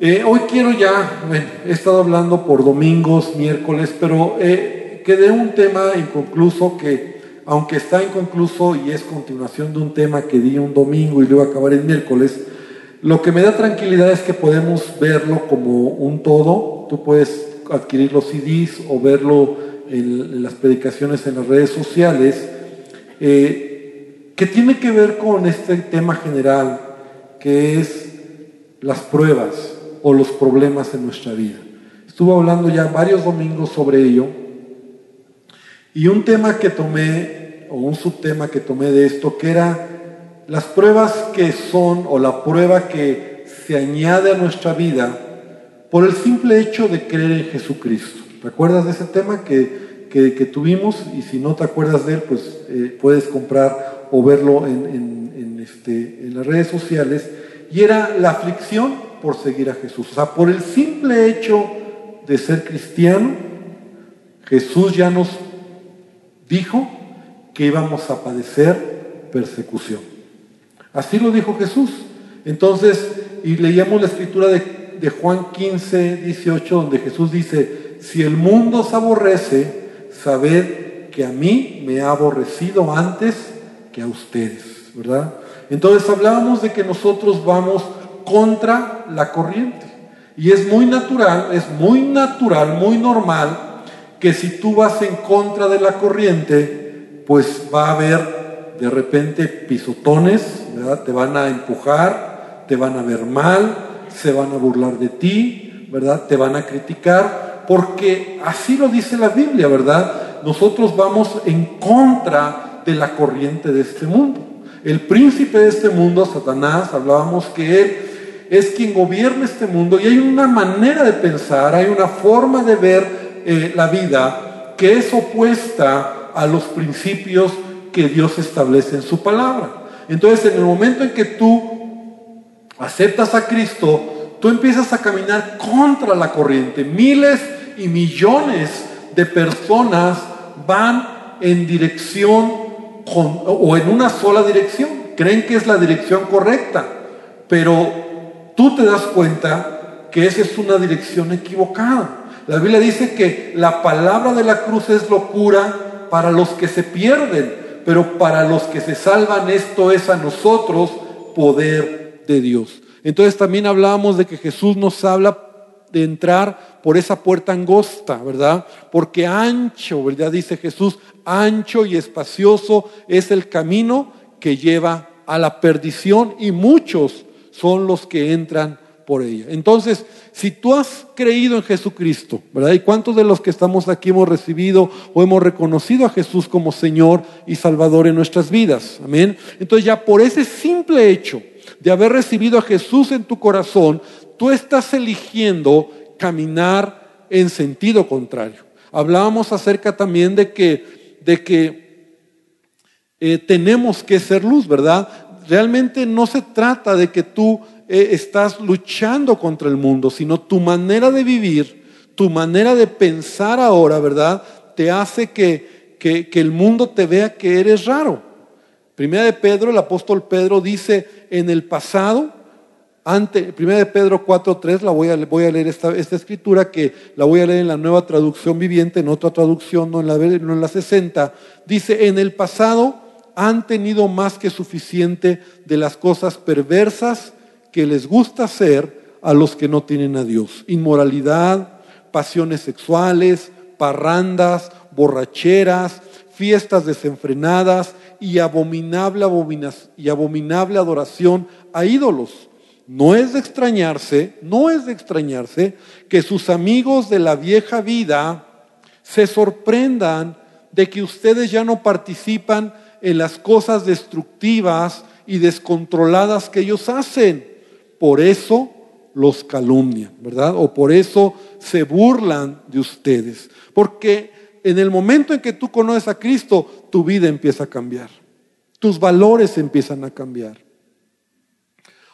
Eh, hoy quiero ya, bueno, he estado hablando por domingos, miércoles, pero eh, quedé un tema inconcluso que, aunque está inconcluso y es continuación de un tema que di un domingo y luego acabar el miércoles, lo que me da tranquilidad es que podemos verlo como un todo. Tú puedes adquirir los CDs o verlo en, las predicaciones en las redes sociales, eh, que tiene que ver con este tema general, que es las pruebas o los problemas en nuestra vida. Estuve hablando ya varios domingos sobre ello y un tema que tomé, o un subtema que tomé de esto, que era las pruebas que son, o la prueba que se añade a nuestra vida por el simple hecho de creer en Jesucristo. ¿Te acuerdas de ese tema que, que, tuvimos? Y si no te acuerdas de él, pues eh, puedes comprar o verlo en, en, este, en las redes sociales. Y era la aflicción por seguir a Jesús. O sea, por el simple hecho de ser cristiano, Jesús ya nos dijo que íbamos a padecer persecución. Así lo dijo Jesús. Entonces, y leíamos la escritura de, Juan 15, 18, donde Jesús dice, si el mundo os aborrece, sabed que a mí me ha aborrecido antes que a ustedes, ¿verdad? Entonces hablábamos de que nosotros vamos contra la corriente. Y es muy natural, es muy natural, muy normal que si tú vas en contra de la corriente, pues va a haber de repente pisotones, ¿verdad? Te van a empujar, te van a ver mal, se van a burlar de ti, ¿verdad? Te van a criticar, porque así lo dice la Biblia, ¿verdad? Nosotros vamos en contra de la corriente de este mundo. El príncipe de este mundo, Satanás, hablábamos que él es quien gobierna este mundo y hay una manera de pensar, hay una forma de ver eh, la vida que es opuesta a los principios que Dios establece en su palabra. Entonces, en el momento en que tú aceptas a Cristo, tú empiezas a caminar contra la corriente. Miles y millones de personas van en dirección o en una sola dirección. Creen que es la dirección correcta, pero tú te das cuenta que esa es una dirección equivocada. La Biblia dice que la palabra de la cruz es locura para los que se pierden, pero para los que se salvan esto es a nosotros poder de Dios. Entonces también hablábamos de que Jesús nos habla de entrar por esa puerta angosta, ¿verdad? Porque ancho, ¿verdad? Dice Jesús, ancho y espacioso es el camino que lleva a la perdición y muchos son los que entran por ella. Entonces, si tú has creído en Jesucristo, ¿verdad? ¿Y cuántos de los que estamos aquí hemos recibido o hemos reconocido a Jesús como Señor y Salvador en nuestras vidas? Amén. Entonces ya por ese simple hecho de haber recibido a Jesús en tu corazón, tú estás eligiendo caminar en sentido contrario. Hablábamos acerca también de que, de que eh, tenemos que ser luz, ¿verdad? Realmente no se trata de que tú eh, estás luchando contra el mundo, sino tu manera de vivir, tu manera de pensar ahora, ¿verdad? Te hace que, que, el mundo te vea que eres raro. Primera de Pedro, el apóstol Pedro dice en el pasado, ante, primera de Pedro 4.3, la voy a, voy a leer esta, esta, escritura que la voy a leer en la nueva traducción viviente, en otra traducción, no en la, no en la 60, dice, en el pasado han tenido más que suficiente de las cosas perversas que les gusta hacer a los que no tienen a Dios. Inmoralidad, pasiones sexuales, parrandas, borracheras, fiestas desenfrenadas y abominable, y abominable adoración a ídolos. No es de extrañarse, no es de extrañarse que sus amigos de la vieja vida se sorprendan de que ustedes ya no participan en las cosas destructivas y descontroladas que ellos hacen. Por eso los calumnian, ¿verdad? O por eso se burlan de ustedes. Porque en el momento en que tú conoces a Cristo, tu vida empieza a cambiar. Tus valores empiezan a cambiar.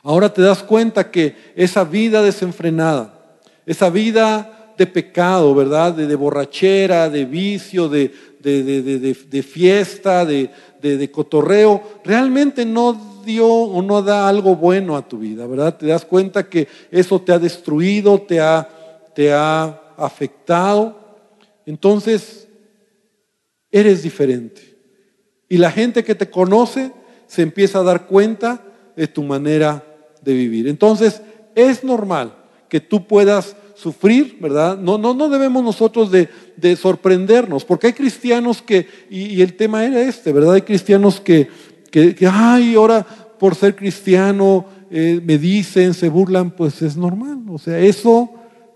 Ahora te das cuenta que esa vida desenfrenada, esa vida de pecado, ¿verdad? De, borrachera, de vicio, de, de fiesta, de, de, cotorreo, realmente no, dio o no da algo bueno a tu vida, ¿verdad? Te das cuenta que eso te ha destruido, te ha, te ha afectado. Entonces, eres diferente. Y la gente que te conoce se empieza a dar cuenta de tu manera de vivir. Entonces, es normal que tú puedas sufrir, ¿verdad? No, no, no debemos nosotros de, sorprendernos, porque hay cristianos que, y, el tema era este, ¿verdad? Hay cristianos que, que, ay, ahora por ser cristiano eh, me dicen, se burlan, pues es normal. O sea, eso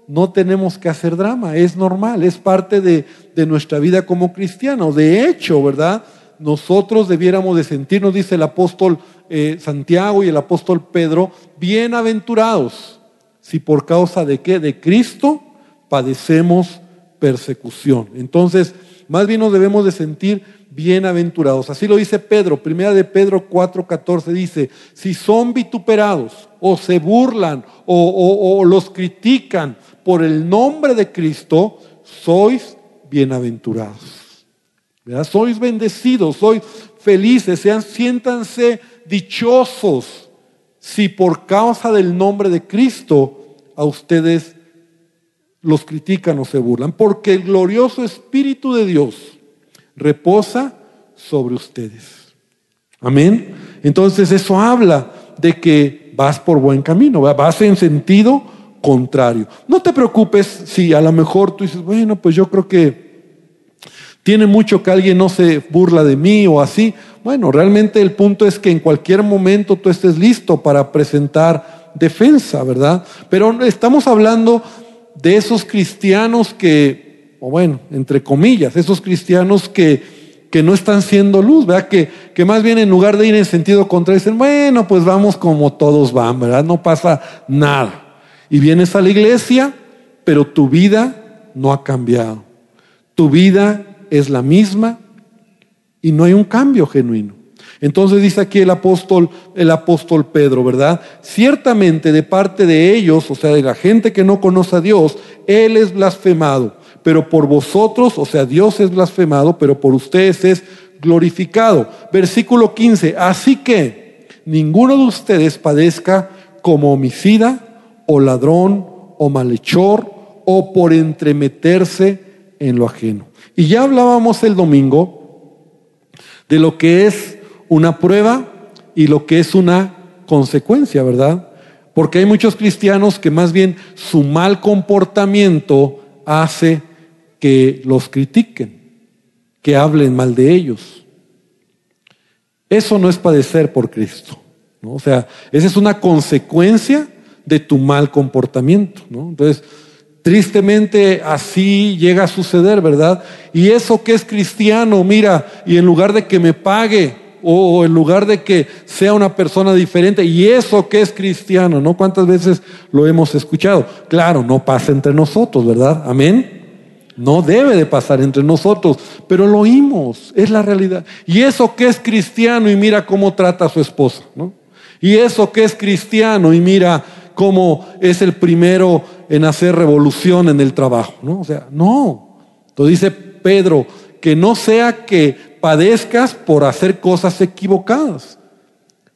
no tenemos que hacer drama, es normal, es parte de, de nuestra vida como cristianos. De hecho, ¿verdad? Nosotros debiéramos de sentirnos, dice el apóstol eh, Santiago y el apóstol Pedro, bienaventurados si por causa de qué? De Cristo padecemos persecución. Entonces, más bien nos debemos de sentir bienaventurados. Así lo dice Pedro, primera de Pedro 4:14 dice, si son vituperados o se burlan o, los critican por el nombre de Cristo, sois bienaventurados. Sois bendecidos, sois felices, sean, siéntanse dichosos si por causa del nombre de Cristo a ustedes los critican o se burlan, porque el glorioso Espíritu de Dios reposa sobre ustedes. Amén. Entonces eso habla de que vas por buen camino, vas en sentido contrario. No te preocupes si a lo mejor tú dices, bueno, pues yo creo que tiene mucho que alguien no se burla de mí o así. Bueno, realmente el punto es que en cualquier momento tú estés listo para presentar defensa, ¿verdad? Pero estamos hablando de esos cristianos que, o bueno, entre comillas, esos cristianos que, que no están siendo luz, ¿verdad? Que, que más bien en lugar de ir en sentido contrario, dicen, bueno, pues vamos como todos van, ¿verdad? No pasa nada. Y vienes a la iglesia, pero tu vida no ha cambiado. Tu vida es la misma y no hay un cambio genuino. Entonces dice aquí el apóstol, el apóstol Pedro, ¿verdad? Ciertamente de parte de ellos, o sea, de la gente que no conoce a Dios, Él es blasfemado. Pero por vosotros, o sea, Dios es blasfemado, pero por ustedes es glorificado. Versículo 15. Así que ninguno de ustedes padezca como homicida o ladrón o malhechor o por entremeterse en lo ajeno. Y ya hablábamos el domingo de lo que es una prueba y lo que es una consecuencia, ¿verdad? Porque hay muchos cristianos que más bien su mal comportamiento hace que los critiquen, que hablen mal de ellos. Eso no es padecer por Cristo. ¿no? O sea, esa es una consecuencia de tu mal comportamiento. ¿no? Entonces, Tristemente así llega a suceder, ¿verdad? Y eso que es cristiano, mira, y en lugar de que me pague o en lugar de que sea una persona diferente, y eso que es cristiano, ¿no? ¿Cuántas veces lo hemos escuchado? Claro, no pasa entre nosotros, ¿verdad? Amén. No debe de pasar entre nosotros, pero lo oímos, es la realidad. Y eso que es cristiano y mira cómo trata a su esposa, ¿no? Y eso que es cristiano y mira cómo es el primero en hacer revolución en el trabajo, ¿no? O sea, no. Entonces dice Pedro, que no sea que padezcas por hacer cosas equivocadas.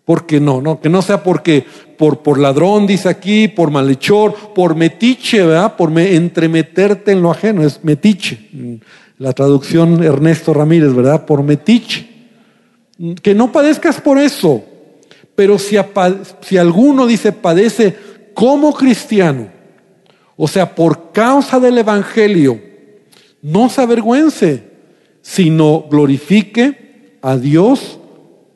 Porque no, no, que no sea porque por, por ladrón, dice aquí, por malhechor, por metiche, ¿verdad? Por me, entremeterte en lo ajeno, es metiche. La traducción Ernesto Ramírez, ¿verdad? Por metiche. Que no padezcas por eso. Pero si, si alguno dice padece como cristiano, o sea, por causa del Evangelio, no se avergüence, sino glorifique a Dios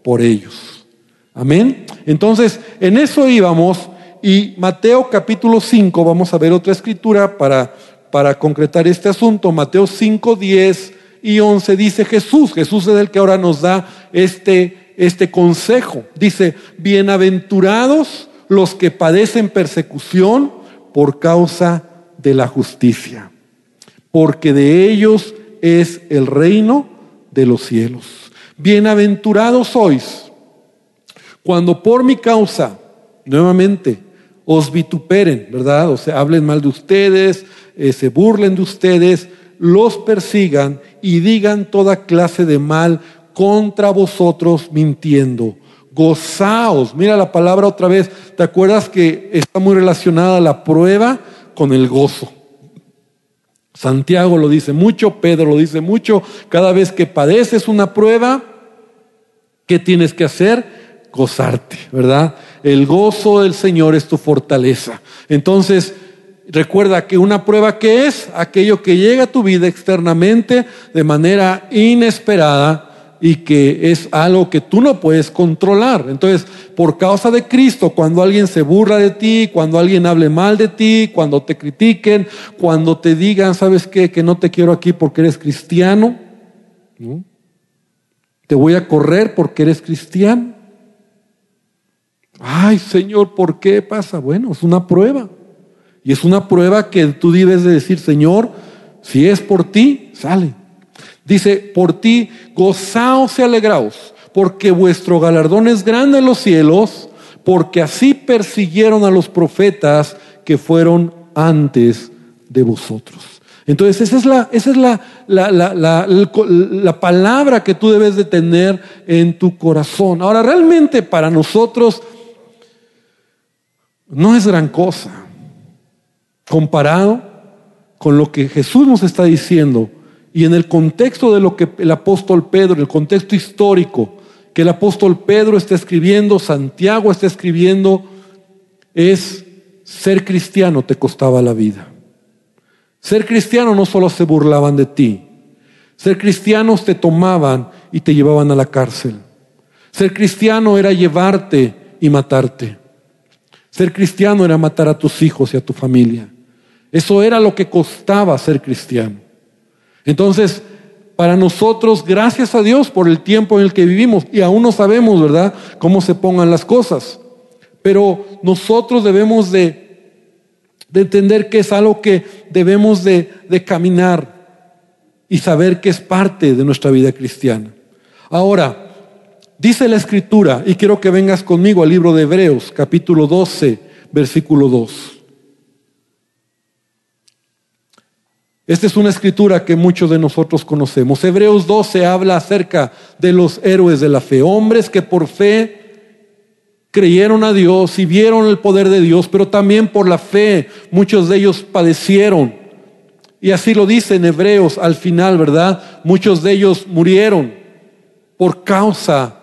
por ellos. Amén. Entonces, en eso íbamos y Mateo capítulo 5, vamos a ver otra escritura para, para concretar este asunto. Mateo 5, 10 y 11 dice Jesús, Jesús es el que ahora nos da este, este consejo. Dice, bienaventurados los que padecen persecución por causa de la justicia, porque de ellos es el reino de los cielos. Bienaventurados sois cuando por mi causa, nuevamente, os vituperen, ¿verdad? O sea, hablen mal de ustedes, eh, se burlen de ustedes, los persigan y digan toda clase de mal contra vosotros mintiendo. Gozaos. Mira la palabra otra vez. ¿Te acuerdas que está muy relacionada la prueba con el gozo? Santiago lo dice mucho, Pedro lo dice mucho. Cada vez que padeces una prueba, ¿qué tienes que hacer? Gozarte, ¿verdad? El gozo del Señor es tu fortaleza. Entonces, recuerda que una prueba que es aquello que llega a tu vida externamente de manera inesperada y que es algo que tú no puedes controlar. Entonces, por causa de Cristo, cuando alguien se burla de ti, cuando alguien hable mal de ti, cuando te critiquen, cuando te digan, ¿sabes qué? Que no te quiero aquí porque eres cristiano. Te voy a correr porque eres cristiano. Ay, Señor, ¿por qué pasa? Bueno, es una prueba. Y es una prueba que tú debes de decir, Señor, si es por ti, sale. Dice, por ti gozaos y alegraos, porque vuestro galardón es grande en los cielos, porque así persiguieron a los profetas que fueron antes de vosotros. Entonces, esa es la, esa es la, la, palabra que tú debes de tener en tu corazón. Ahora, realmente para nosotros no es gran cosa comparado con lo que Jesús nos está diciendo y en el contexto de lo que el apóstol Pedro, en el contexto histórico que el apóstol Pedro está escribiendo, Santiago está escribiendo, es ser cristiano te costaba la vida. Ser cristiano no solo se burlaban de ti, ser cristianos te tomaban y te llevaban a la cárcel. Ser cristiano era llevarte y matarte. Ser cristiano era matar a tus hijos y a tu familia. Eso era lo que costaba ser cristiano. Entonces, para nosotros, gracias a Dios por el tiempo en el que vivimos, y aún no sabemos, ¿verdad?, cómo se pongan las cosas. Pero nosotros debemos de, entender que es algo que debemos de, de caminar y saber que es parte de nuestra vida cristiana. Ahora, dice la escritura, y quiero que vengas conmigo al libro de Hebreos, capítulo 12, versículo 2. Esta es una escritura que muchos de nosotros conocemos. Hebreos 12 habla acerca de los héroes de la fe, hombres que por fe creyeron a Dios y vieron el poder de Dios, pero también por la fe muchos de ellos padecieron. Y así lo dice en Hebreos al final, ¿verdad? Muchos de ellos murieron por causa,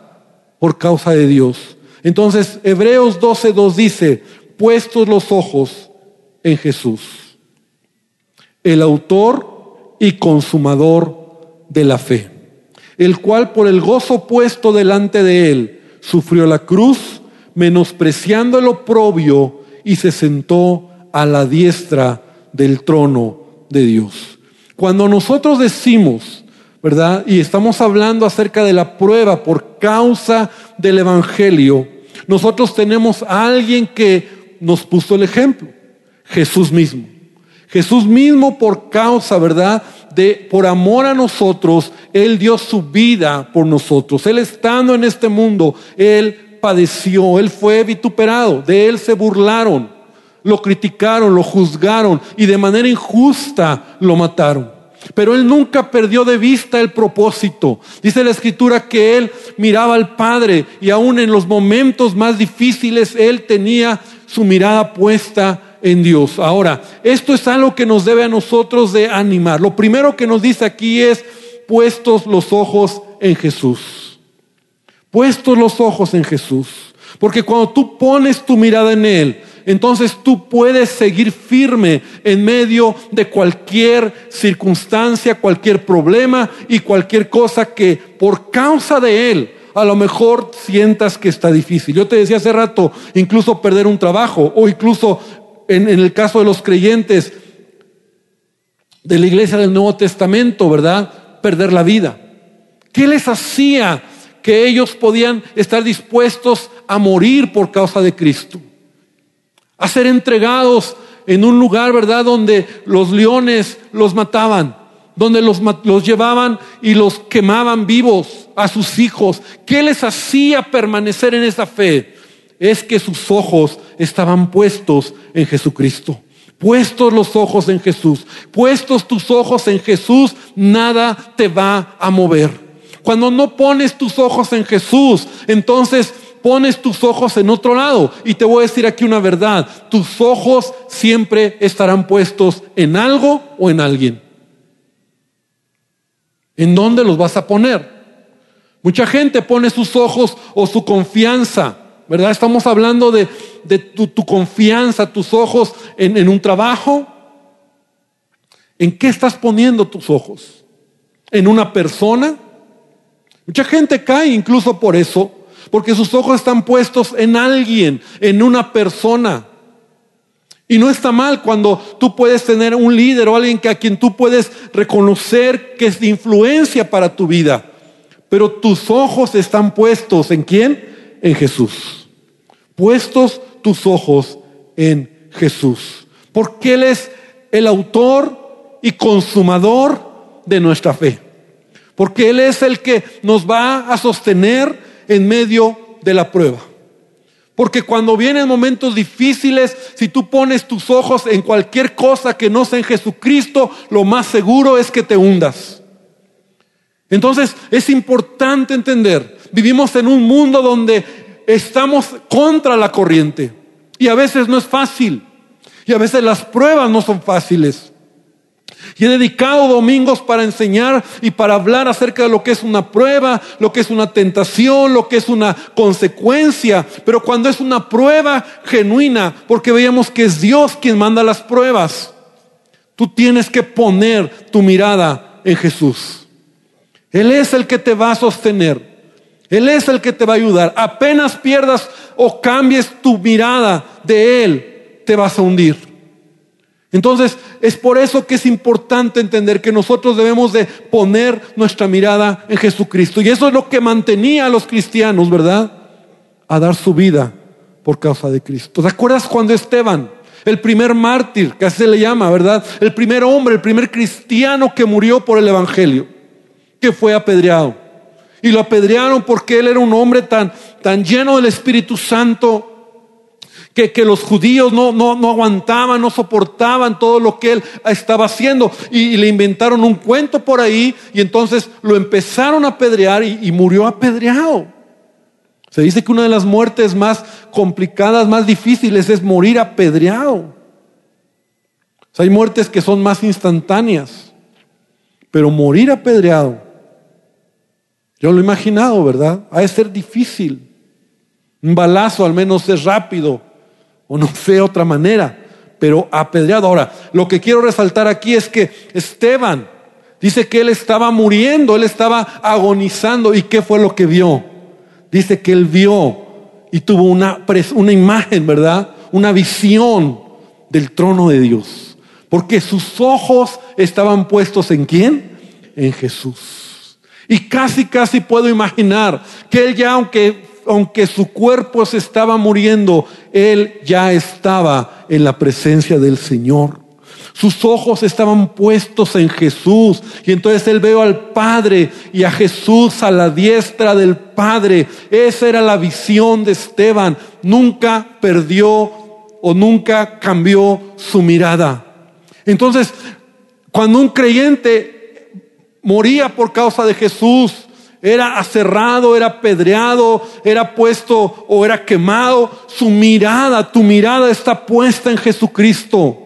por causa de Dios. Entonces, Hebreos 12.2 dice, puestos los ojos en Jesús el autor y consumador de la fe, el cual por el gozo puesto delante de él sufrió la cruz, menospreciando el oprobio y se sentó a la diestra del trono de Dios. Cuando nosotros decimos, ¿verdad? Y estamos hablando acerca de la prueba por causa del Evangelio, nosotros tenemos a alguien que nos puso el ejemplo, Jesús mismo. Jesús mismo por causa, ¿verdad? De por amor a nosotros, él dio su vida por nosotros. Él estando en este mundo, él padeció, él fue vituperado, de él se burlaron, lo criticaron, lo juzgaron y de manera injusta lo mataron. Pero él nunca perdió de vista el propósito. Dice la escritura que él miraba al Padre y aún en los momentos más difíciles él tenía su mirada puesta en Dios. Ahora, esto es algo que nos debe a nosotros de animar. Lo primero que nos dice aquí es puestos los ojos en Jesús. Puestos los ojos en Jesús. Porque cuando tú pones tu mirada en Él, entonces tú puedes seguir firme en medio de cualquier circunstancia, cualquier problema y cualquier cosa que por causa de Él a lo mejor sientas que está difícil. Yo te decía hace rato, incluso perder un trabajo o incluso en, el caso de los creyentes de la iglesia del Nuevo Testamento, ¿verdad? Perder la vida. ¿Qué les hacía que ellos podían estar dispuestos a morir por causa de Cristo? A ser entregados en un lugar, ¿verdad? Donde los leones los mataban, donde los, los llevaban y los quemaban vivos a sus hijos. ¿Qué les hacía permanecer en esa fe? Es que sus ojos estaban puestos en Jesucristo. Puestos los ojos en Jesús, puestos tus ojos en Jesús, nada te va a mover. Cuando no pones tus ojos en Jesús, entonces pones tus ojos en otro lado. Y te voy a decir aquí una verdad, tus ojos siempre estarán puestos en algo o en alguien. ¿En dónde los vas a poner? Mucha gente pone sus ojos o su confianza, ¿verdad? Estamos hablando de, tu, confianza, tus ojos en, en un trabajo. ¿En qué estás poniendo tus ojos? ¿En una persona? Mucha gente cae incluso por eso, porque sus ojos están puestos en alguien, en una persona. Y no está mal cuando tú puedes tener un líder o alguien que a quien tú puedes reconocer que es de influencia para tu vida. Pero tus ojos están puestos en quién? En Jesús. Puestos tus ojos en Jesús. Porque Él es el autor y consumador de nuestra fe. Porque Él es el que nos va a sostener en medio de la prueba. Porque cuando vienen momentos difíciles, si tú pones tus ojos en cualquier cosa que no sea en Jesucristo, lo más seguro es que te hundas. Entonces es importante entender, vivimos en un mundo donde estamos contra la corriente y a veces no es fácil y a veces las pruebas no son fáciles. Y he dedicado domingos para enseñar y para hablar acerca de lo que es una prueba, lo que es una tentación, lo que es una consecuencia. Pero cuando es una prueba genuina, porque veíamos que es Dios quien manda las pruebas, tú tienes que poner tu mirada en Jesús. Él es el que te va a sostener. Él es el que te va a ayudar. Apenas pierdas o cambies tu mirada de Él, te vas a hundir. Entonces, es por eso que es importante entender que nosotros debemos de poner nuestra mirada en Jesucristo. Y eso es lo que mantenía a los cristianos, ¿verdad? A dar su vida por causa de Cristo. ¿Te acuerdas cuando Esteban, el primer mártir, que así se le llama, ¿verdad? El primer hombre, el primer cristiano que murió por el Evangelio que fue apedreado. Y lo apedrearon porque él era un hombre tan, tan lleno del Espíritu Santo que, que los judíos no, no, no, aguantaban, no soportaban todo lo que él estaba haciendo. Y, le inventaron un cuento por ahí y entonces lo empezaron a apedrear y, y murió apedreado. Se dice que una de las muertes más complicadas, más difíciles es morir apedreado. hay muertes que son más instantáneas, pero morir apedreado yo lo he imaginado, ¿verdad? Ha de ser difícil. Un balazo al menos es rápido, o no sé otra manera, pero apedreado. Ahora, lo que quiero resaltar aquí es que Esteban dice que él estaba muriendo, él estaba agonizando. ¿Y qué fue lo que vio? Dice que él vio y tuvo una, una imagen, ¿verdad? Una visión del trono de Dios. Porque sus ojos estaban puestos en quién? En Jesús. Y casi, casi puedo imaginar que él ya, aunque, aunque su cuerpo se estaba muriendo, él ya estaba en la presencia del Señor. Sus ojos estaban puestos en Jesús. Y entonces él veo al Padre y a Jesús a la diestra del Padre. Esa era la visión de Esteban. Nunca perdió o nunca cambió su mirada. Entonces, cuando un creyente moría por causa de Jesús, era aserrado, era apedreado, era puesto o era quemado, su mirada, tu mirada está puesta en Jesucristo.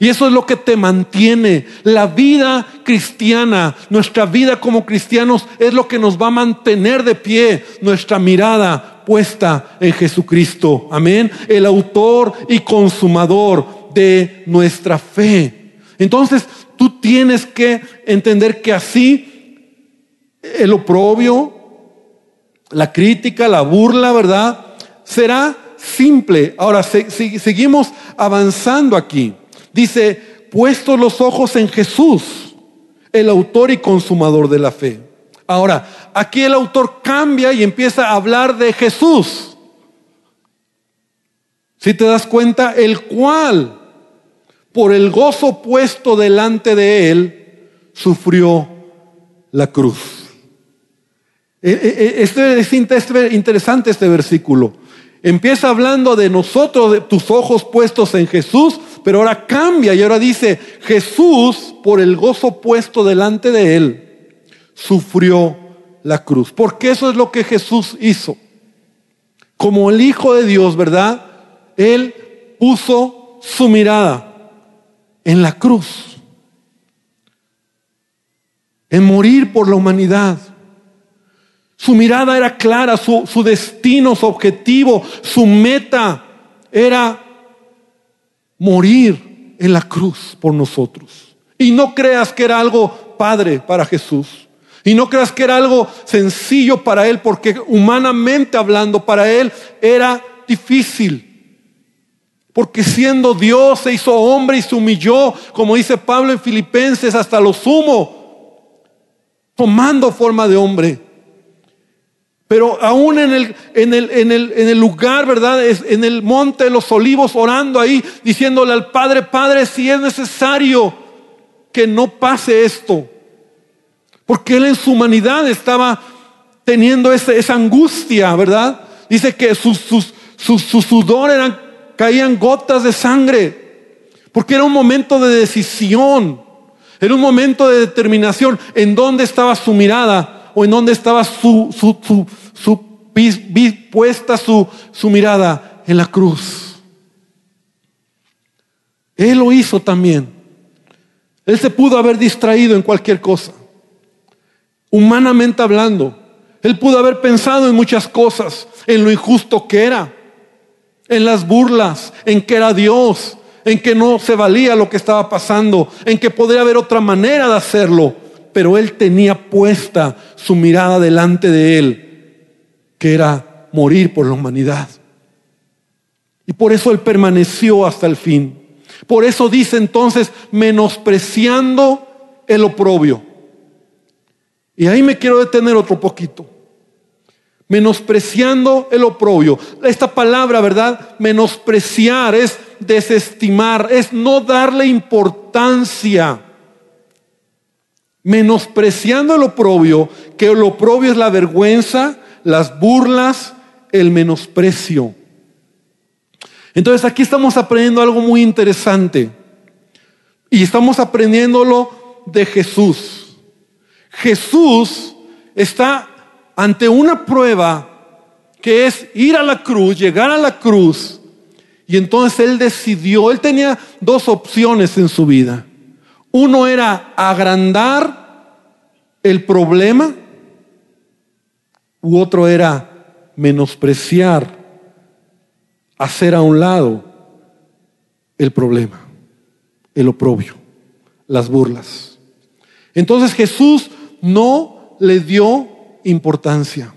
Y eso es lo que te mantiene. La vida cristiana, nuestra vida como cristianos es lo que nos va a mantener de pie, nuestra mirada puesta en Jesucristo. Amén. El autor y consumador de nuestra fe. Entonces, tú tienes que entender que así el oprobio, la crítica, la burla, ¿verdad? Será simple. Ahora, seguimos avanzando aquí. Dice, puestos los ojos en Jesús, el autor y consumador de la fe. Ahora, aquí el autor cambia y empieza a hablar de Jesús. Si te das cuenta, el cual por el gozo puesto delante de él, sufrió la cruz. E, e, e, este es interesante este versículo. Empieza hablando de nosotros, de tus ojos puestos en Jesús, pero ahora cambia y ahora dice, Jesús, por el gozo puesto delante de él, sufrió la cruz. Porque eso es lo que Jesús hizo. como el Hijo de Dios, ¿verdad? Él puso su mirada en la cruz, en morir por la humanidad. Su mirada era clara, su, destino, su objetivo, su meta era morir en la cruz por nosotros. Y no creas que era algo padre para Jesús. Y no creas que era algo sencillo para él, porque humanamente hablando para él era difícil. Porque siendo Dios se hizo hombre y se humilló, como dice Pablo en Filipenses, hasta lo sumo, tomando forma de hombre. Pero aún en el, en el, en el, en el lugar, ¿verdad? En el monte de los olivos, orando ahí, diciéndole al Padre, Padre, si es necesario que no pase esto. Porque él en su humanidad estaba teniendo esa, angustia, ¿verdad? Dice que su, sudor eran, caían gotas de sangre. Porque era un momento de decisión. Era un momento de determinación en dónde estaba su mirada o en dónde estaba su, su, su, su puesta su, su mirada en la cruz. Él lo hizo también. Él se pudo haber distraído en cualquier cosa. Humanamente hablando, él pudo haber pensado en muchas cosas, en lo injusto que era, en las burlas, en que era Dios, en que no se valía lo que estaba pasando, en que podría haber otra manera de hacerlo pero él tenía puesta su mirada delante de él, que era morir por la humanidad. Y por eso él permaneció hasta el fin. Por eso dice entonces, menospreciando el oprobio. Y ahí me quiero detener otro poquito. Menospreciando el oprobio. Esta palabra, ¿verdad? Menospreciar es desestimar, es no darle importancia menospreciando el oprobio, que el oprobio es la vergüenza, las burlas, el menosprecio. Entonces aquí estamos aprendiendo algo muy interesante. Y estamos aprendiéndolo de Jesús. Jesús está ante una prueba que es ir a la cruz, llegar a la cruz. Y entonces él decidió, él tenía dos opciones en su vida. Uno era agrandar el problema u otro era menospreciar, hacer a un lado el problema, el oprobio, las burlas. Entonces Jesús no le dio importancia.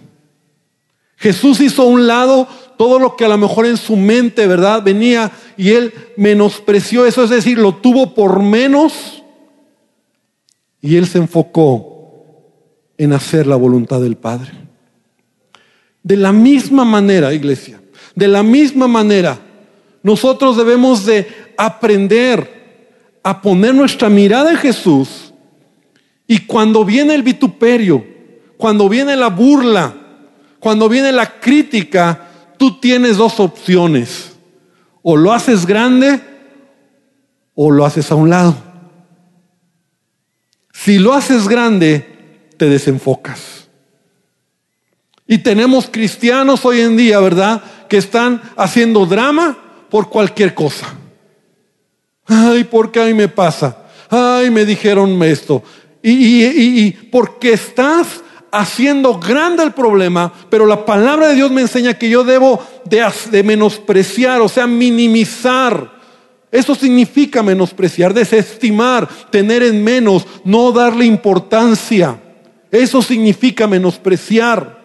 Jesús hizo a un lado todo lo que a lo mejor en su mente, ¿verdad? Venía y él menospreció eso, es decir, lo tuvo por menos y él se enfocó en hacer la voluntad del Padre. De la misma manera, iglesia, de la misma manera, nosotros debemos de aprender a poner nuestra mirada en Jesús y cuando viene el vituperio, cuando viene la burla, cuando viene la crítica, tú tienes dos opciones. O lo haces grande o lo haces a un lado. Si lo haces grande, te desenfocas. Y tenemos cristianos hoy en día, ¿verdad? Que están haciendo drama por cualquier cosa. Ay, ¿por qué a mí me pasa? Ay, me dijeron esto. Y, y, porque estás haciendo grande el problema, pero la palabra de Dios me enseña que yo debo de, menospreciar, o sea, minimizar eso significa menospreciar, desestimar, tener en menos, no darle importancia. Eso significa menospreciar.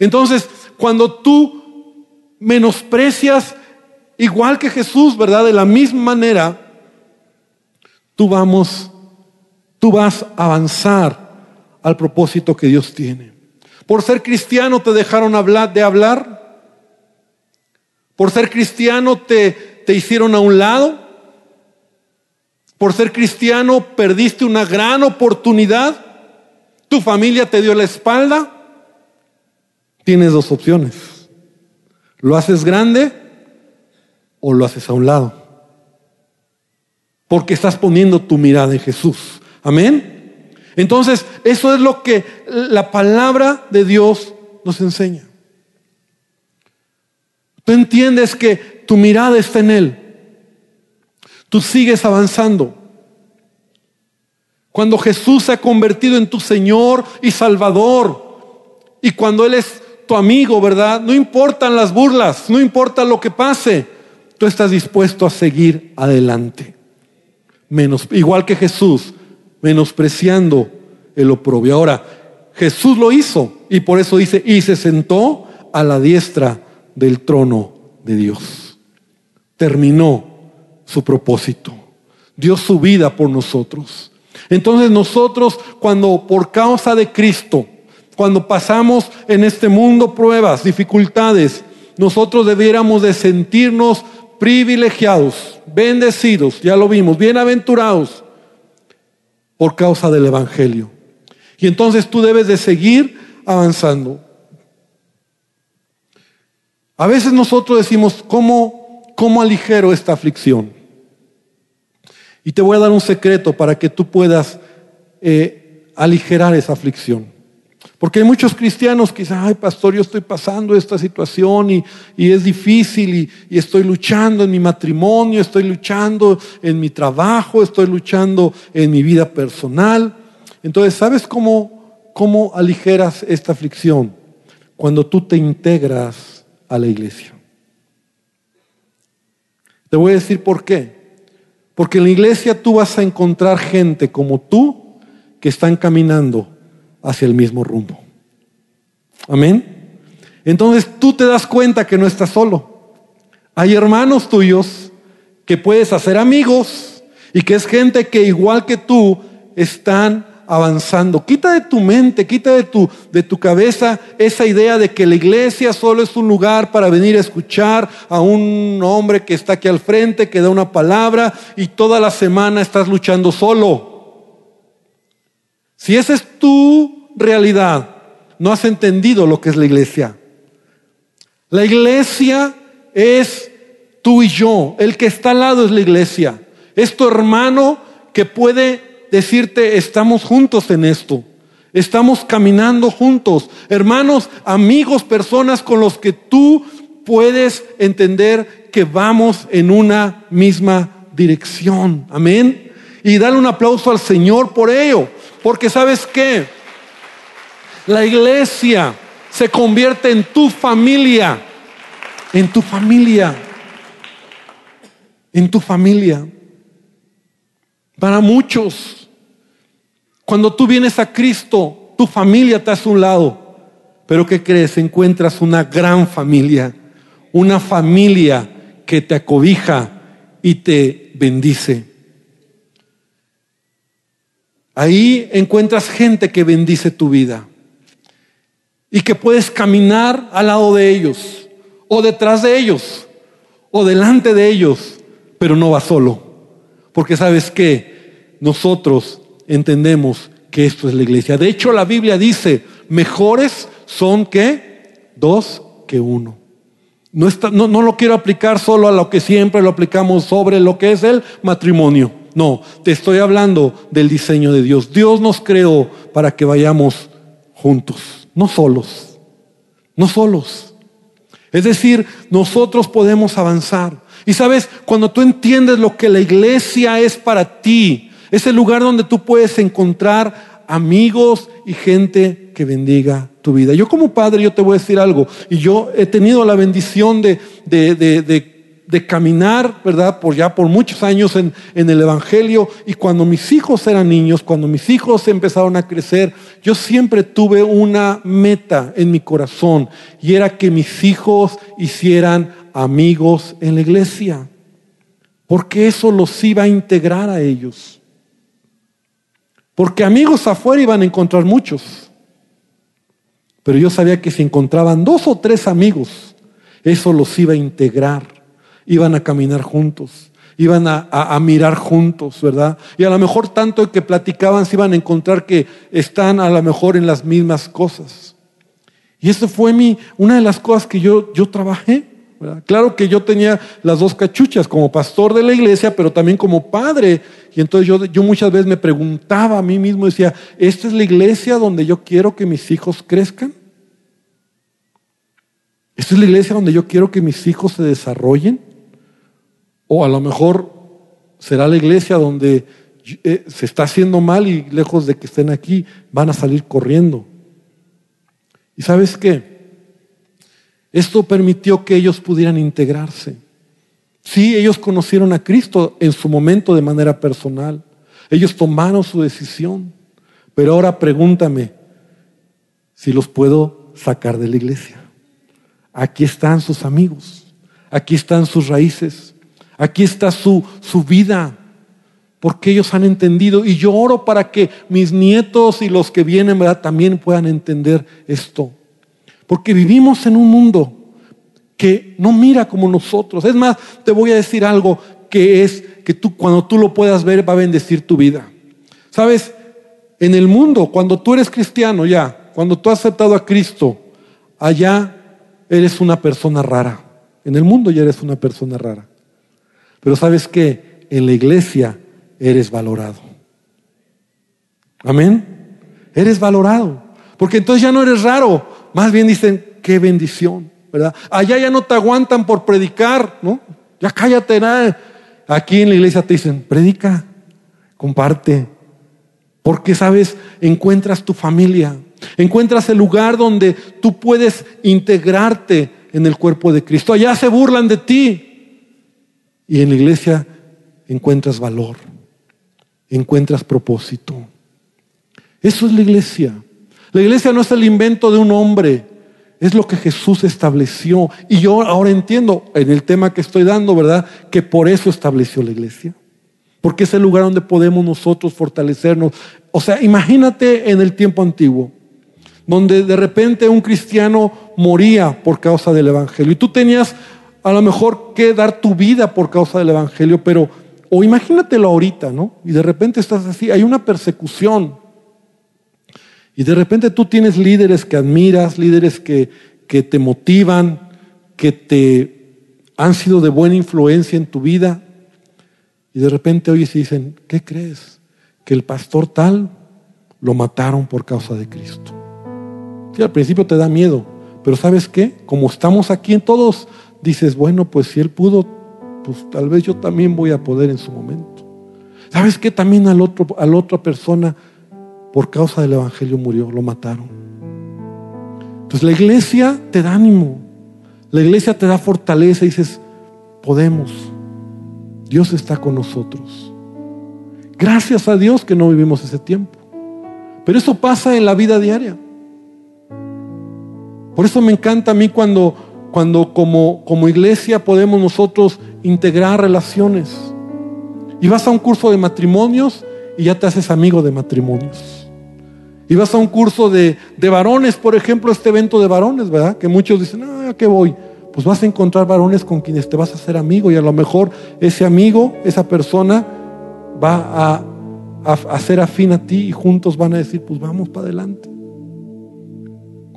Entonces, cuando tú menosprecias, igual que Jesús, ¿verdad? De la misma manera, tú vamos, tú vas a avanzar al propósito que Dios tiene. Por ser cristiano te dejaron hablar de hablar. Por ser cristiano te te hicieron a un lado. Por ser cristiano perdiste una gran oportunidad. Tu familia te dio la espalda. Tienes dos opciones. ¿Lo haces grande o lo haces a un lado? Porque estás poniendo tu mirada en Jesús. Amén. Entonces, eso es lo que la palabra de Dios nos enseña. Tú entiendes que tu mirada está en Él. Tú sigues avanzando. Cuando Jesús se ha convertido en tu Señor y Salvador, y cuando Él es tu amigo, ¿verdad? No importan las burlas, no importa lo que pase, tú estás dispuesto a seguir adelante. Menos, igual que Jesús, menospreciando el oprobio. Ahora, Jesús lo hizo y por eso dice, y se sentó a la diestra del trono de Dios. Terminó su propósito. Dio su vida por nosotros. Entonces nosotros cuando por causa de Cristo, cuando pasamos en este mundo pruebas, dificultades, nosotros debiéramos de sentirnos privilegiados, bendecidos, ya lo vimos, bienaventurados por causa del Evangelio. Y entonces tú debes de seguir avanzando. A veces nosotros decimos, ¿cómo, cómo aligero esta aflicción? Y te voy a dar un secreto para que tú puedas eh, aligerar esa aflicción. Porque hay muchos cristianos que dicen, ay pastor, yo estoy pasando esta situación y, es difícil y, y, estoy luchando en mi matrimonio, estoy luchando en mi trabajo, estoy luchando en mi vida personal. Entonces, ¿sabes cómo, cómo aligeras esta aflicción? Cuando tú te integras a la iglesia. Te voy a decir por qué. Porque en la iglesia tú vas a encontrar gente como tú que están caminando hacia el mismo rumbo. Amén. Entonces tú te das cuenta que no estás solo. Hay hermanos tuyos que puedes hacer amigos y que es gente que igual que tú están avanzando. Quita de tu mente, quita de tu, de tu cabeza esa idea de que la iglesia solo es un lugar para venir a escuchar a un hombre que está aquí al frente, que da una palabra y toda la semana estás luchando solo. Si esa es tu realidad, no has entendido lo que es la iglesia. La iglesia es tú y yo. El que está al lado es la iglesia. Es tu hermano que puede decirte, estamos juntos en esto. Estamos caminando juntos. Hermanos, amigos, personas con los que tú puedes entender que vamos en una misma dirección. Amén. Y dale un aplauso al Señor por ello. Porque sabes qué? La iglesia se convierte en tu familia. En tu familia. En tu familia. Para muchos cuando tú vienes a Cristo, tu familia te hace un lado. Pero ¿qué crees? Encuentras una gran familia, una familia que te acobija y te bendice. Ahí encuentras gente que bendice tu vida y que puedes caminar al lado de ellos o detrás de ellos o delante de ellos, pero no vas solo. Porque sabes que nosotros entendemos que esto es la iglesia. De hecho, la Biblia dice, mejores son que dos que uno. No, está, no, no, lo quiero aplicar solo a lo que siempre lo aplicamos sobre lo que es el matrimonio. No, te estoy hablando del diseño de Dios. Dios nos creó para que vayamos juntos, no solos, no solos. Es decir, nosotros podemos avanzar. Y sabes, cuando tú entiendes lo que la iglesia es para ti, es el lugar donde tú puedes encontrar amigos y gente que bendiga tu vida. Yo como padre, yo te voy a decir algo, y yo he tenido la bendición de, de, caminar, ¿verdad? Por ya por muchos años en, en el Evangelio, y cuando mis hijos eran niños, cuando mis hijos empezaron a crecer, yo siempre tuve una meta en mi corazón, y era que mis hijos hicieran amigos en la iglesia, porque eso los iba a integrar a ellos. Porque amigos afuera iban a encontrar muchos. Pero yo sabía que si encontraban dos o tres amigos, eso los iba a integrar. Iban a caminar juntos, iban a, mirar juntos, ¿verdad? Y a lo mejor tanto que platicaban se iban a encontrar que están a lo mejor en las mismas cosas. Y eso fue mi, una de las cosas que yo, yo trabajé. Claro que yo tenía las dos cachuchas como pastor de la iglesia, pero también como padre. Y entonces yo, yo muchas veces me preguntaba a mí mismo, decía, ¿esta es la iglesia donde yo quiero que mis hijos crezcan? ¿Esta es la iglesia donde yo quiero que mis hijos se desarrollen? O a lo mejor será la iglesia donde eh, se está haciendo mal y lejos de que estén aquí, van a salir corriendo. ¿Y sabes qué? Esto permitió que ellos pudieran integrarse. Sí, ellos conocieron a Cristo en su momento de manera personal. Ellos tomaron su decisión. Pero ahora pregúntame si los puedo sacar de la iglesia. Aquí están sus amigos. Aquí están sus raíces. Aquí está su, su vida. Porque ellos han entendido. Y yo oro para que mis nietos y los que vienen también puedan entender esto. Porque vivimos en un mundo que no mira como nosotros. Es más, te voy a decir algo que es que tú cuando tú lo puedas ver va a bendecir tu vida. ¿Sabes? En el mundo, cuando tú eres cristiano ya, cuando tú has aceptado a Cristo, allá eres una persona rara. En el mundo ya eres una persona rara. Pero sabes que en la iglesia eres valorado. Amén. Eres valorado. Porque entonces ya no eres raro. Más bien dicen, qué bendición. ¿verdad? Allá ya no te aguantan por predicar, ¿no? Ya cállate, nada. Aquí en la iglesia te dicen, predica, comparte. Porque, sabes, encuentras tu familia, encuentras el lugar donde tú puedes integrarte en el cuerpo de Cristo. Allá se burlan de ti. Y en la iglesia encuentras valor, encuentras propósito. Eso es la iglesia. La iglesia no es el invento de un hombre. Es lo que Jesús estableció. Y yo ahora entiendo en el tema que estoy dando, ¿verdad? Que por eso estableció la iglesia. Porque es el lugar donde podemos nosotros fortalecernos. O sea, imagínate en el tiempo antiguo, donde de repente un cristiano moría por causa del Evangelio. Y tú tenías a lo mejor que dar tu vida por causa del Evangelio, pero, o imagínatelo ahorita, ¿no? Y de repente estás así, hay una persecución y de repente tú tienes líderes que admiras, líderes que, que te motivan, que te han sido de buena influencia en tu vida. Y de repente oyes y dicen, ¿qué crees? Que el pastor tal lo mataron por causa de Cristo. Sí, al principio te da miedo, pero ¿sabes qué? Como estamos aquí en todos, dices, bueno, pues si él pudo, pues tal vez yo también voy a poder en su momento. ¿Sabes qué? También al otro, a la otra persona por causa del Evangelio murió, lo mataron. Entonces la iglesia te da ánimo, la iglesia te da fortaleza y dices, podemos, Dios está con nosotros. Gracias a Dios que no vivimos ese tiempo. Pero eso pasa en la vida diaria. Por eso me encanta a mí cuando, cuando como, como iglesia podemos nosotros integrar relaciones. Y vas a un curso de matrimonios y ya te haces amigo de matrimonios. Y vas a un curso de, varones, por ejemplo, este evento de varones, ¿verdad? Que muchos dicen, ah, ¿a qué voy? Pues vas a encontrar varones con quienes te vas a hacer amigo y a lo mejor ese amigo, esa persona, va a, a, ser afín a ti y juntos van a decir, pues vamos para adelante.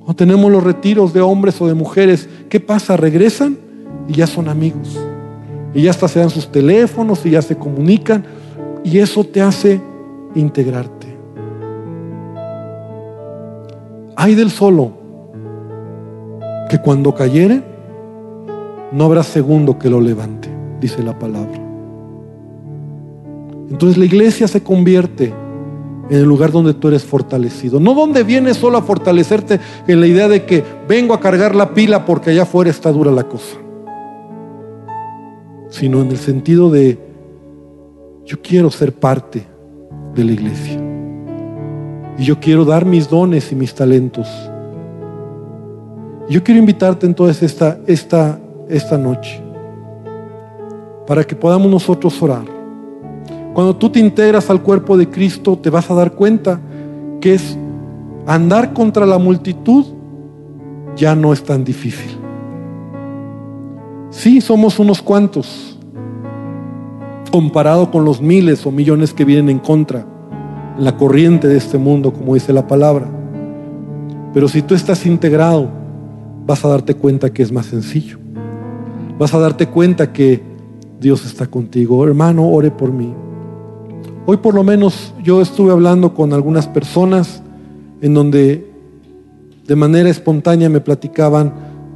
Cuando tenemos los retiros de hombres o de mujeres, ¿qué pasa? Regresan y ya son amigos. Y ya hasta se dan sus teléfonos y ya se comunican. Y eso te hace integrarte. Hay del solo que cuando cayere no habrá segundo que lo levante, dice la palabra. Entonces la iglesia se convierte en el lugar donde tú eres fortalecido. No donde vienes solo a fortalecerte en la idea de que vengo a cargar la pila porque allá afuera está dura la cosa. Sino en el sentido de yo quiero ser parte de la iglesia. Y yo quiero dar mis dones y mis talentos. Yo quiero invitarte entonces esta, esta, esta noche para que podamos nosotros orar. Cuando tú te integras al cuerpo de Cristo, te vas a dar cuenta que es andar contra la multitud ya no es tan difícil. Sí, somos unos cuantos, comparado con los miles o millones que vienen en contra la corriente de este mundo, como dice la palabra. Pero si tú estás integrado, vas a darte cuenta que es más sencillo. Vas a darte cuenta que Dios está contigo. Hermano, ore por mí. Hoy por lo menos yo estuve hablando con algunas personas en donde de manera espontánea me platicaban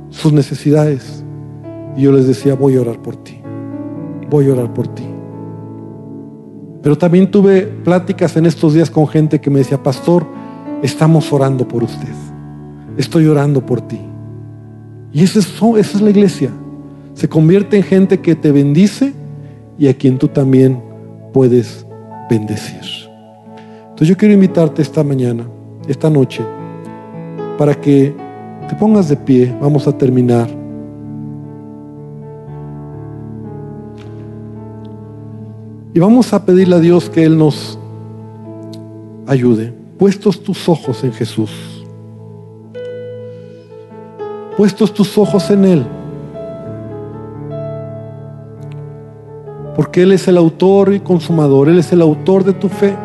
sus necesidades. Y yo les decía, voy a orar por ti, voy a orar por ti. Pero también tuve pláticas en estos días con gente que me decía, pastor, estamos orando por usted, estoy orando por ti. Y esa es, esa es la iglesia. Se convierte en gente que te bendice y a quien tú también puedes bendecir. Entonces yo quiero invitarte esta mañana, esta noche, para que te pongas de pie. Vamos a terminar. Y vamos a pedirle a Dios que Él nos ayude. Puestos tus ojos en Jesús. Puestos tus ojos en Él. Porque Él es el autor y consumador. Él es el autor de tu fe.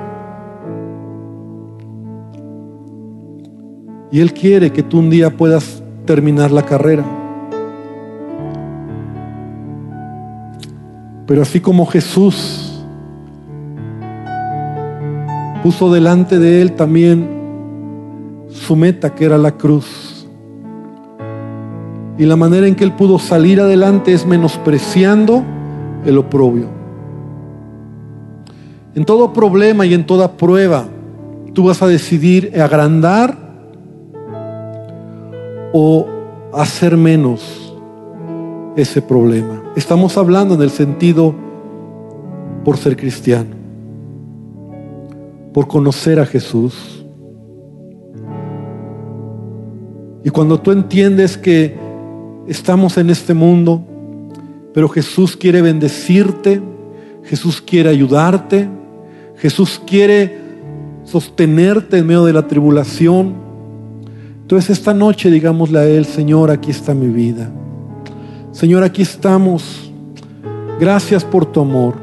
Y Él quiere que tú un día puedas terminar la carrera. Pero así como Jesús puso delante de Él también su meta, que era la cruz. Y la manera en que Él pudo salir adelante es menospreciando el oprobio. En todo problema y en toda prueba, tú vas a decidir agrandar o hacer menos ese problema. Estamos hablando en el sentido por ser cristiano, por conocer a Jesús. Y cuando tú entiendes que estamos en este mundo, pero Jesús quiere bendecirte, Jesús quiere ayudarte, Jesús quiere sostenerte en medio de la tribulación, entonces esta noche digámosle a Él, Señor, aquí está mi vida. Señor, aquí estamos. Gracias por tu amor.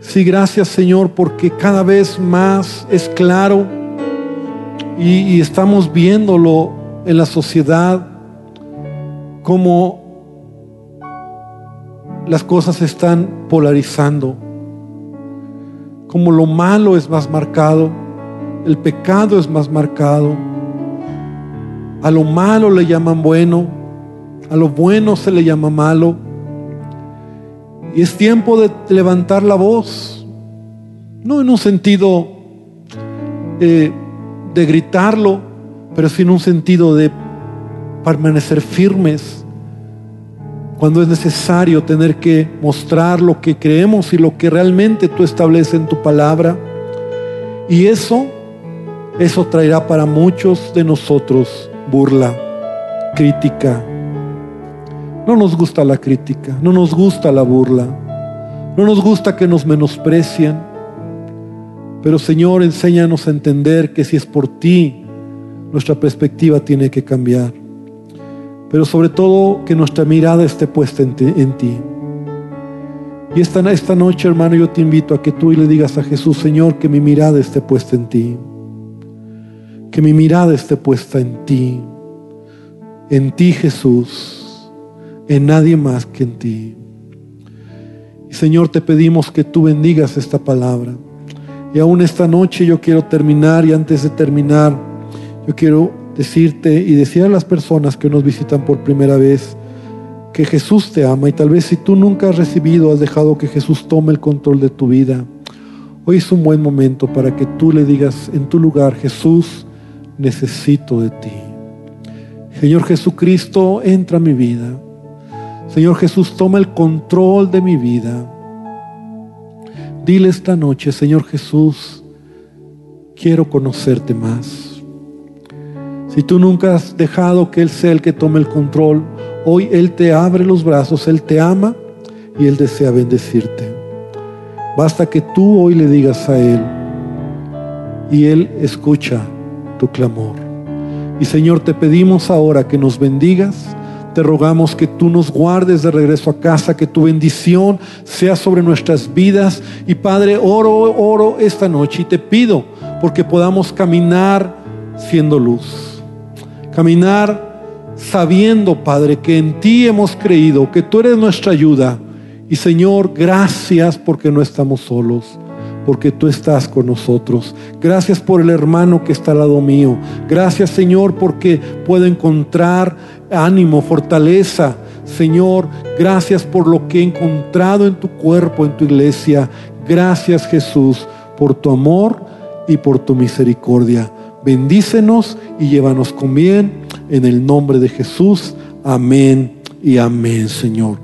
Sí, gracias Señor, porque cada vez más es claro y, y estamos viéndolo en la sociedad como las cosas se están polarizando, como lo malo es más marcado, el pecado es más marcado. A lo malo le llaman bueno, a lo bueno se le llama malo. Y es tiempo de levantar la voz, no en un sentido eh, de gritarlo, pero sí en un sentido de permanecer firmes cuando es necesario tener que mostrar lo que creemos y lo que realmente tú estableces en tu palabra. Y eso, eso traerá para muchos de nosotros burla, crítica. No nos gusta la crítica, no nos gusta la burla, no nos gusta que nos menosprecien. Pero Señor, enséñanos a entender que si es por ti, nuestra perspectiva tiene que cambiar. Pero sobre todo que nuestra mirada esté puesta en ti. Y esta, noche, hermano, yo te invito a que tú le digas a Jesús, Señor, que mi mirada esté puesta en ti que mi mirada esté puesta en ti, en ti Jesús, en nadie más que en ti. Y Señor, te pedimos que tú bendigas esta palabra. Y aún esta noche yo quiero terminar y antes de terminar, yo quiero decirte y decir a las personas que nos visitan por primera vez que Jesús te ama y tal vez si tú nunca has recibido, has dejado que Jesús tome el control de tu vida. Hoy es un buen momento para que tú le digas en tu lugar, Jesús, necesito de ti. Señor Jesucristo, entra a mi vida. Señor Jesús, toma el control de mi vida. Dile esta noche, Señor Jesús, quiero conocerte más. Si tú nunca has dejado que Él sea el que tome el control, hoy Él te abre los brazos, Él te ama y Él desea bendecirte. Basta que tú hoy le digas a Él y Él escucha tu clamor. Y Señor, te pedimos ahora que nos bendigas. Te rogamos que tú nos guardes de regreso a casa, que tu bendición sea sobre nuestras vidas. Y Padre, oro, oro esta noche y te pido porque podamos caminar siendo luz. Caminar sabiendo, Padre, que en ti hemos creído, que tú eres nuestra ayuda. Y Señor, gracias porque no estamos solos porque tú estás con nosotros. Gracias por el hermano que está al lado mío. Gracias Señor porque puedo encontrar ánimo, fortaleza. Señor, gracias por lo que he encontrado en tu cuerpo, en tu iglesia. Gracias Jesús por tu amor y por tu misericordia. Bendícenos y llévanos con bien. En el nombre de Jesús. Amén y amén, Señor.